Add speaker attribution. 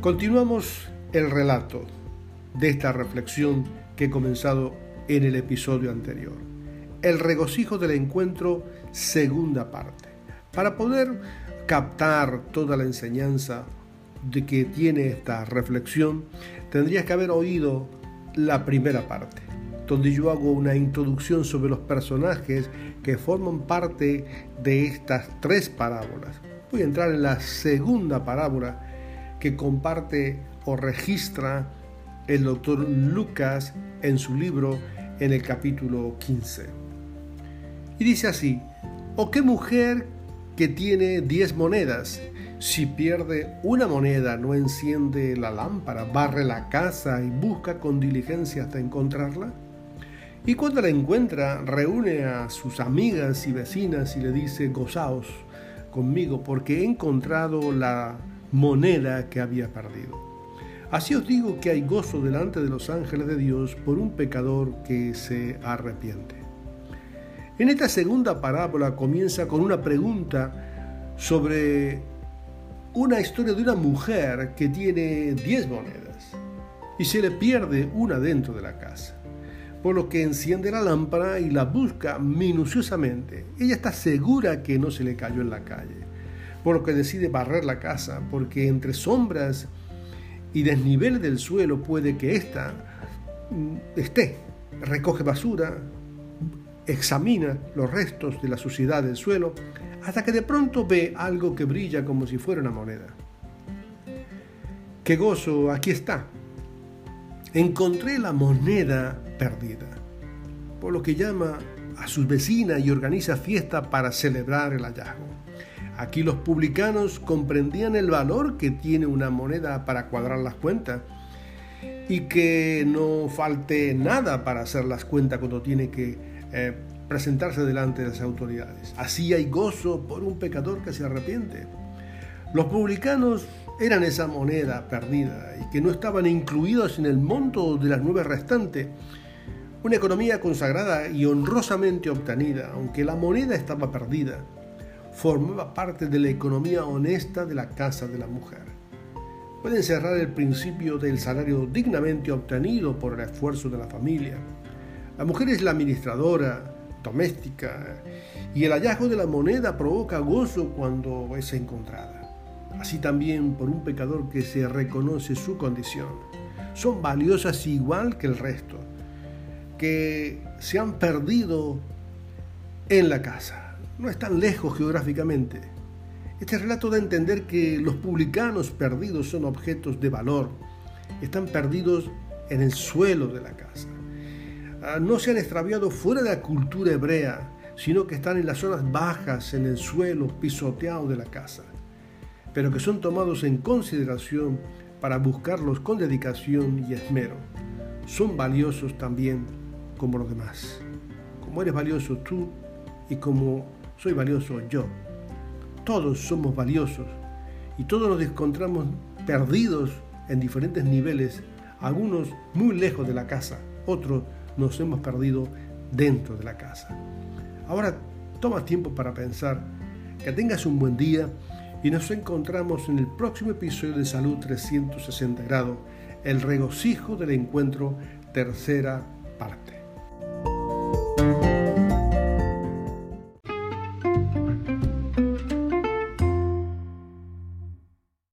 Speaker 1: Continuamos el relato de esta reflexión que he comenzado en el episodio anterior. El regocijo del encuentro, segunda parte. Para poder captar toda la enseñanza de que tiene esta reflexión, tendrías que haber oído la primera parte, donde yo hago una introducción sobre los personajes que forman parte de estas tres parábolas. Voy a entrar en la segunda parábola que comparte o registra el doctor Lucas en su libro en el capítulo 15. Y dice así, ¿o qué mujer que tiene 10 monedas? Si pierde una moneda, no enciende la lámpara, barre la casa y busca con diligencia hasta encontrarla. Y cuando la encuentra, reúne a sus amigas y vecinas y le dice, gozaos conmigo porque he encontrado la moneda que había perdido. Así os digo que hay gozo delante de los ángeles de Dios por un pecador que se arrepiente. En esta segunda parábola comienza con una pregunta sobre una historia de una mujer que tiene 10 monedas y se le pierde una dentro de la casa, por lo que enciende la lámpara y la busca minuciosamente. Ella está segura que no se le cayó en la calle por lo que decide barrer la casa, porque entre sombras y desnivel del suelo puede que ésta mm, esté. Recoge basura, examina los restos de la suciedad del suelo, hasta que de pronto ve algo que brilla como si fuera una moneda. ¡Qué gozo! Aquí está. Encontré la moneda perdida, por lo que llama a sus vecinas y organiza fiesta para celebrar el hallazgo. Aquí los publicanos comprendían el valor que tiene una moneda para cuadrar las cuentas y que no falte nada para hacer las cuentas cuando tiene que eh, presentarse delante de las autoridades. Así hay gozo por un pecador que se arrepiente. Los publicanos eran esa moneda perdida y que no estaban incluidos en el monto de las nueve restantes. Una economía consagrada y honrosamente obtenida, aunque la moneda estaba perdida formaba parte de la economía honesta de la casa de la mujer. Pueden cerrar el principio del salario dignamente obtenido por el esfuerzo de la familia. La mujer es la administradora, doméstica, y el hallazgo de la moneda provoca gozo cuando es encontrada. Así también por un pecador que se reconoce su condición. Son valiosas igual que el resto, que se han perdido en la casa no es tan lejos geográficamente. Este relato da a entender que los publicanos perdidos son objetos de valor, están perdidos en el suelo de la casa. Ah, no se han extraviado fuera de la cultura hebrea, sino que están en las zonas bajas, en el suelo pisoteado de la casa, pero que son tomados en consideración para buscarlos con dedicación y esmero. Son valiosos también como los demás. Como eres valioso tú y como soy valioso yo. Todos somos valiosos y todos nos encontramos perdidos en diferentes niveles, algunos muy lejos de la casa, otros nos hemos perdido dentro de la casa. Ahora toma tiempo para pensar, que tengas un buen día y nos encontramos en el próximo episodio de Salud 360 grados, el regocijo del encuentro, tercera parte.